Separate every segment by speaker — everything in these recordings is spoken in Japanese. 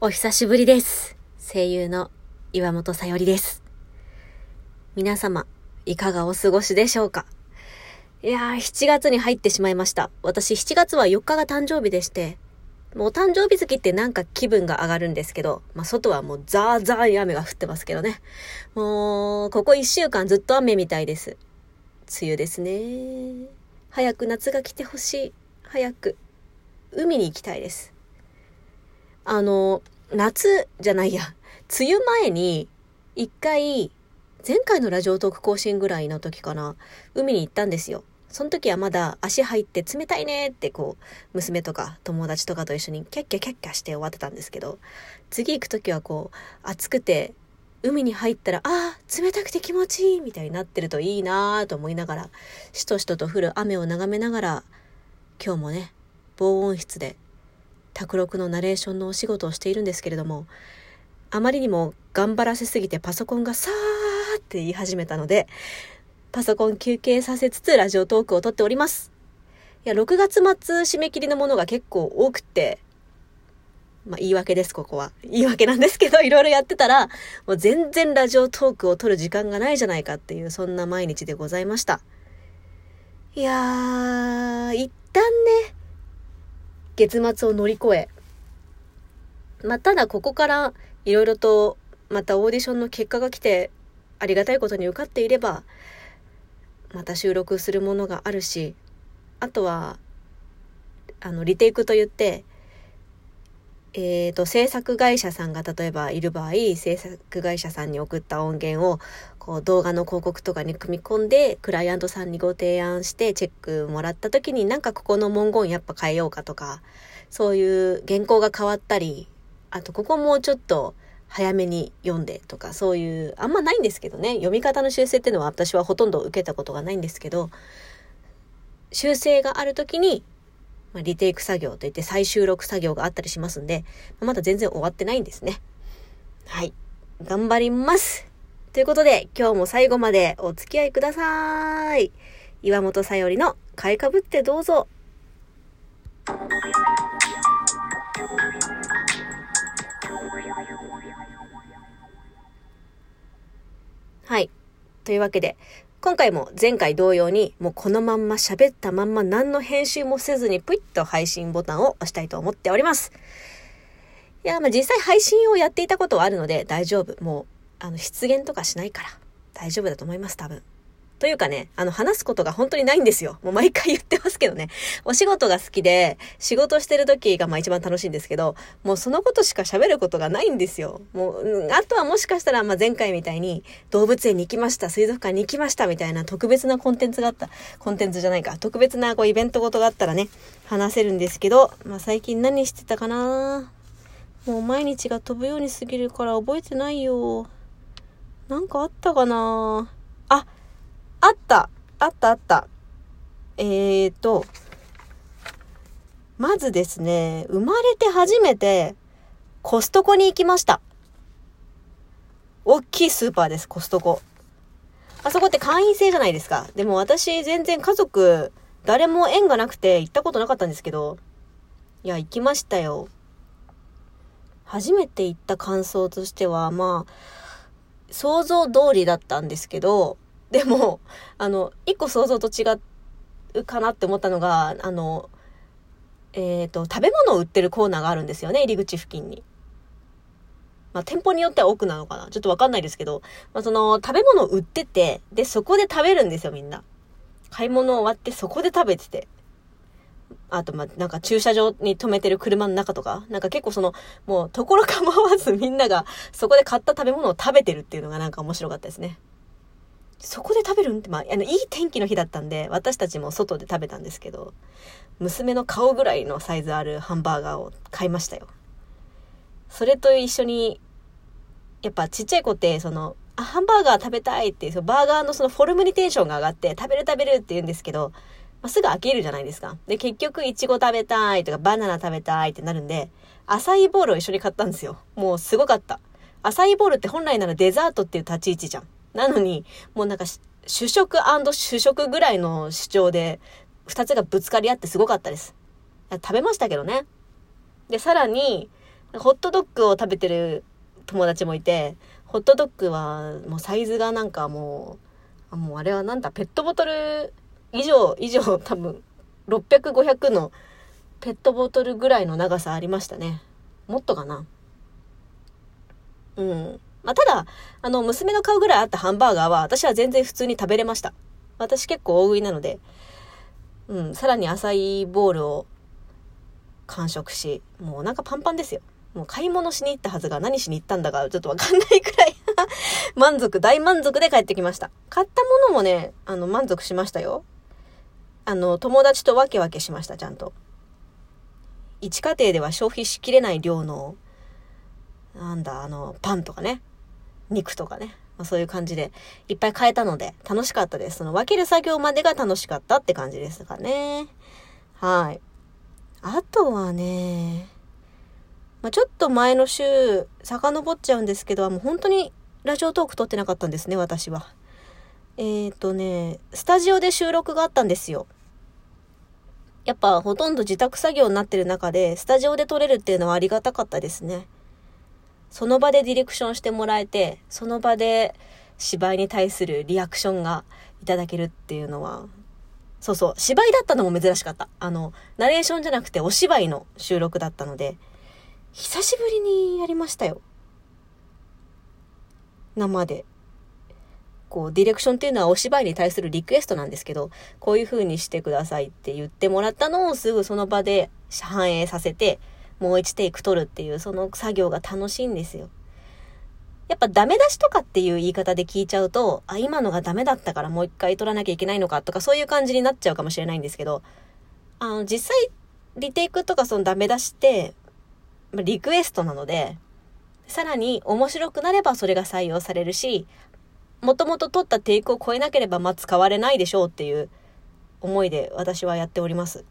Speaker 1: お久しぶりです。声優の岩本さよりです。皆様、いかがお過ごしでしょうか？いやー、7月に入ってしまいました。私7月は4日が誕生日でして、もう誕生日月ってなんか気分が上がるんですけど、まあ外はもうザーザーに雨が降ってますけどね。もう、ここ1週間ずっと雨みたいです。梅雨ですね。早く夏が来てほしい。早く、海に行きたいです。あの、夏じゃないや、梅雨前に、一回、前回のラジオトーク更新ぐらいの時かな、海に行ったんですよ。その時はまだ足入って冷たいねってこう、娘とか友達とかと一緒にキャッキャキャッキャして終わってたんですけど、次行く時はこう、暑くて、海に入ったら、ああ、冷たくて気持ちいいみたいになってるといいなぁと思いながら、しとしとと降る雨を眺めながら、今日もね、防音室で卓録のナレーションのお仕事をしているんですけれども、あまりにも頑張らせすぎてパソコンがさーって言い始めたので、パソコン休憩させつつラジオトークを撮っております。いや、6月末締め切りのものが結構多くって、まあ言い訳です、ここは。言い訳なんですけど、いろいろやってたら、もう全然ラジオトークを撮る時間がないじゃないかっていう、そんな毎日でございました。いやー、一旦ね、月末を乗り越え、まあ、ただここからいろいろとまたオーディションの結果が来てありがたいことに受かっていればまた収録するものがあるしあとはあのリテイクといってえー、と制作会社さんが例えばいる場合制作会社さんに送った音源をこう動画の広告とかに組み込んでクライアントさんにご提案してチェックもらった時になんかここの文言やっぱ変えようかとかそういう原稿が変わったりあとここもうちょっと早めに読んでとかそういうあんまないんですけどね読み方の修正っていうのは私はほとんど受けたことがないんですけど修正がある時にま、リテイク作業といって再収録作業があったりしますんで、まあ、まだ全然終わってないんですね。はい。頑張りますということで、今日も最後までお付き合いください。岩本さよりの買いかぶってどうぞ。はい。というわけで、今回も前回同様にもうこのまんま喋ったまんま何の編集もせずにプイッと配信ボタンを押したいと思っております。いや、まあ実際配信をやっていたことはあるので大丈夫。もう、あの、出現とかしないから大丈夫だと思います、多分。というかね、あの、話すことが本当にないんですよ。もう毎回言ってますけどね。お仕事が好きで、仕事してる時がまあ一番楽しいんですけど、もうそのことしか喋ることがないんですよ。もう、あとはもしかしたら、まあ前回みたいに、動物園に行きました、水族館に行きました、みたいな特別なコンテンツがあった、コンテンツじゃないか、特別なこうイベントごとがあったらね、話せるんですけど、まあ最近何してたかな？もう毎日が飛ぶように過ぎるから覚えてないよ。なんかあったかな？あ、あったあったあった。えーと、まずですね、生まれて初めてコストコに行きました。大きいスーパーです、コストコ。あそこって会員制じゃないですか。でも私全然家族、誰も縁がなくて行ったことなかったんですけど、いや、行きましたよ。初めて行った感想としては、まあ、想像通りだったんですけど、でも、あの、一個想像と違うかなって思ったのが、あの、えっ、と、食べ物を売ってるコーナーがあるんですよね、入り口付近に。まあ、店舗によっては奥なのかなちょっとわかんないですけど、まあ、その、食べ物を売ってて、で、そこで食べるんですよ、みんな。買い物終わってそこで食べてて。あと、まあ、なんか駐車場に止めてる車の中とか、なんか結構その、もう、ところ構わずみんながそこで買った食べ物を食べてるっていうのがなんか面白かったですね。そこで食べるんって、まあ、あの、いい天気の日だったんで、私たちも外で食べたんですけど、娘の顔ぐらいのサイズあるハンバーガーを買いましたよ。それと一緒に、やっぱちっちゃい子って、その、あ、ハンバーガー食べたいっていう、そのバーガーのそのフォルムにテンションが上がって、食べる食べるって言うんですけど、ま、すぐ飽きるじゃないですか。で、結局、いちご食べたいとか、バナナ食べたいってなるんで、アサイーボールを一緒に買ったんですよ。もうすごかった。アサイーボールって本来ならデザートっていう立ち位置じゃん。なのに、もうなんか主食主食ぐらいの主張で、二つがぶつかり合ってすごかったです。食べましたけどね。で、さらに、ホットドッグを食べてる友達もいて、ホットドッグはもうサイズがなんかもう、もうあれはなんだ、ペットボトル以上、以上多分、600、500のペットボトルぐらいの長さありましたね。もっとかな。うん。まあ、ただ、あの、娘の顔ぐらいあったハンバーガーは、私は全然普通に食べれました。私結構大食いなので、うん、さらに浅いボールを完食し、もうお腹パンパンですよ。もう買い物しに行ったはずが何しに行ったんだかちょっとわかんないくらい 満足、大満足で帰ってきました。買ったものもね、あの、満足しましたよ。あの、友達とわけわけしました、ちゃんと。一家庭では消費しきれない量の、なんだ、あの、パンとかね、肉とかね、まあ、そういう感じでいっぱい買えたので楽しかったです。その分ける作業までが楽しかったって感じですかね。はい。あとはね、まあ、ちょっと前の週、遡っちゃうんですけど、もう本当にラジオトーク撮ってなかったんですね、私は。えっ、ー、とね、スタジオで収録があったんですよ。やっぱほとんど自宅作業になってる中で、スタジオで撮れるっていうのはありがたかったですね。その場でディレクションしてもらえて、その場で芝居に対するリアクションがいただけるっていうのは、そうそう、芝居だったのも珍しかった。あの、ナレーションじゃなくてお芝居の収録だったので、久しぶりにやりましたよ。生で。こう、ディレクションっていうのはお芝居に対するリクエストなんですけど、こういう風にしてくださいって言ってもらったのをすぐその場で反映させて、もう一テイク取るっていう、その作業が楽しいんですよ。やっぱダメ出しとかっていう言い方で聞いちゃうと、あ、今のがダメだったからもう一回取らなきゃいけないのかとかそういう感じになっちゃうかもしれないんですけど、あの、実際、リテイクとかそのダメ出しって、リクエストなので、さらに面白くなればそれが採用されるし、もともと取ったテイクを超えなければまあ使われないでしょうっていう思いで私はやっております。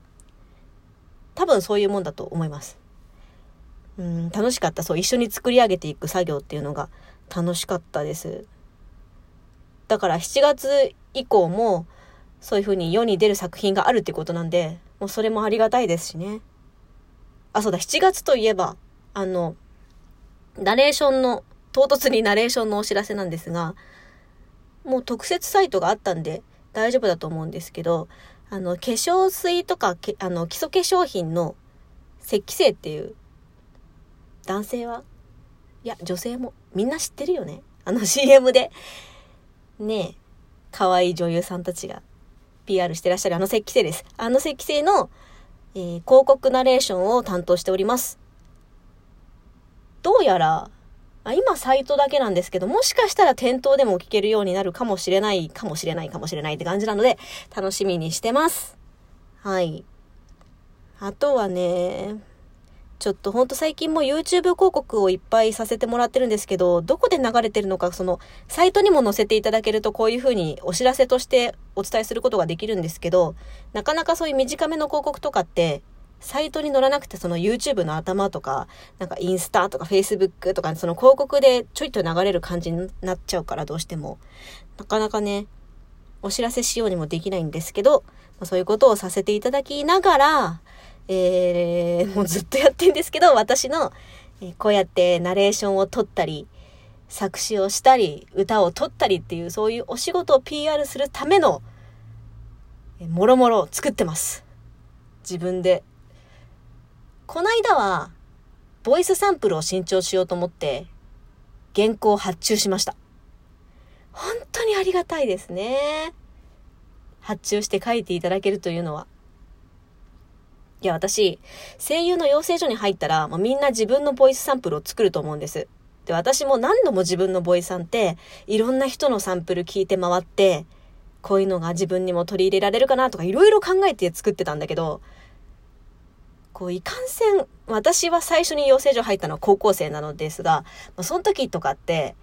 Speaker 1: 多分そういうもんだと思います。うん、楽しかった。そう、一緒に作り上げていく作業っていうのが楽しかったです。だから7月以降もそういう風に世に出る作品があるってことなんで、もうそれもありがたいですしね。あ、そうだ、7月といえば、あの、ナレーションの、唐突にナレーションのお知らせなんですが、もう特設サイトがあったんで大丈夫だと思うんですけど、あの、化粧水とか、あの、基礎化粧品の石器製っていう男性はいや、女性もみんな知ってるよね。あの CM で。ねえ、可愛い女優さんたちが PR してらっしゃるあの石器製です。あの石器製の、えー、広告ナレーションを担当しております。どうやら、あ今サイトだけなんですけど、もしかしたら店頭でも聞けるようになるかもしれない、かもしれない、かもしれないって感じなので、楽しみにしてます。はい。あとはね、ちょっとほんと最近も YouTube 広告をいっぱいさせてもらってるんですけど、どこで流れてるのか、その、サイトにも載せていただけるとこういう風にお知らせとしてお伝えすることができるんですけど、なかなかそういう短めの広告とかって、サイトに載らなくてその YouTube の頭とか、なんかインスタとか Facebook とか、その広告でちょいと流れる感じになっちゃうからどうしても。なかなかね、お知らせしようにもできないんですけど、そういうことをさせていただきながら、えー、もうずっとやってんですけど、私の、えこうやってナレーションを撮ったり、作詞をしたり、歌を撮ったりっていう、そういうお仕事を PR するための、もろもろ作ってます。自分で。こないだは、ボイスサンプルを新調しようと思って、原稿を発注しました。本当にありがたいですね。発注して書いていただけるというのは。いや、私、声優の養成所に入ったら、もうみんな自分のボイスサンプルを作ると思うんです。で、私も何度も自分のボイスさんって、いろんな人のサンプル聞いて回って、こういうのが自分にも取り入れられるかなとかいろいろ考えて作ってたんだけど、こう、いかんせん、私は最初に養成所入ったのは高校生なのですが、まあ、その時とかって、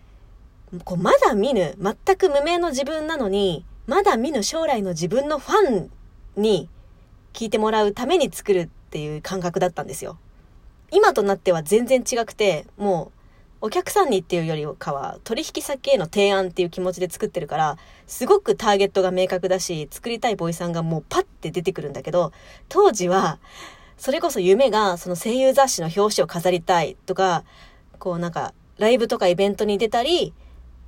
Speaker 1: こうまだ見ぬ、全く無名の自分なのに、まだ見ぬ将来の自分のファンに聞いてもらうために作るっていう感覚だったんですよ。今となっては全然違くて、もうお客さんにっていうよりかは取引先への提案っていう気持ちで作ってるから、すごくターゲットが明確だし、作りたいボイさんがもうパッて出てくるんだけど、当時は、それこそ夢がその声優雑誌の表紙を飾りたいとか、こうなんかライブとかイベントに出たり、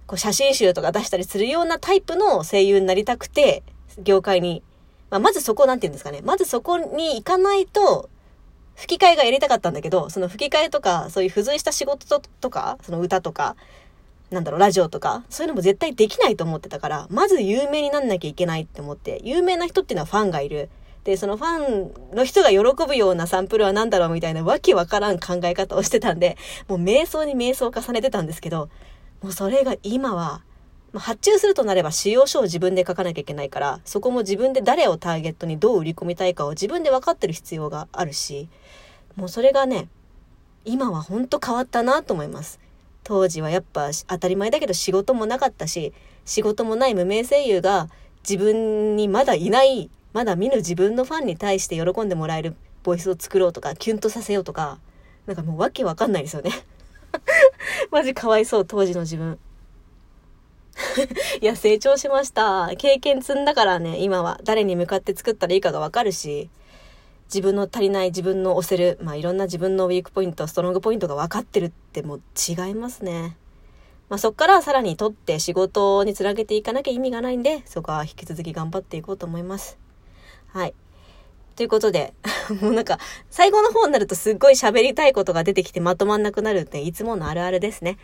Speaker 1: こう写真集とか出したりするようなタイプの声優になりたくて、業界に。まあ、まずそこなんて言うんですかね。まずそこに行かないと、吹き替えがやりたかったんだけど、その吹き替えとか、そういう付随した仕事とか、その歌とか、なんだろう、ラジオとか、そういうのも絶対できないと思ってたから、まず有名になんなきゃいけないって思って、有名な人っていうのはファンがいる。で、そのファンの人が喜ぶようなサンプルは何だろうみたいなわけわからん考え方をしてたんで、もう瞑想に瞑想を重ねてたんですけど、もうそれが今は、発注するとなれば使用書を自分で書かなきゃいけないから、そこも自分で誰をターゲットにどう売り込みたいかを自分で分かってる必要があるし、もうそれがね、今はほんと変わったなと思います。当時はやっぱ当たり前だけど仕事もなかったし、仕事もない無名声優が自分にまだいない、まだ見ぬ自分のファンに対して喜んでもらえるボイスを作ろうとか、キュンとさせようとか、なんかもうわけわかんないですよね。マジかわいそう、当時の自分。いや、成長しました。経験積んだからね、今は。誰に向かって作ったらいいかがわかるし、自分の足りない自分の押せる、まあいろんな自分のウィークポイント、ストロングポイントが分かってるってもう違いますね。まあそっからさらに取って仕事につなげていかなきゃ意味がないんで、そこは引き続き頑張っていこうと思います。はい。ということで、もうなんか、最後の方になるとすっごい喋りたいことが出てきてまとまんなくなるっていつものあるあるですね。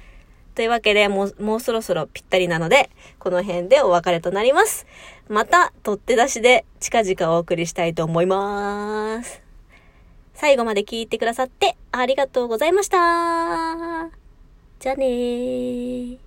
Speaker 1: というわけで、もう、もうそろそろぴったりなので、この辺でお別れとなります。また、取って出しで近々お送りしたいと思います。最後まで聞いてくださってありがとうございました。じゃあねー。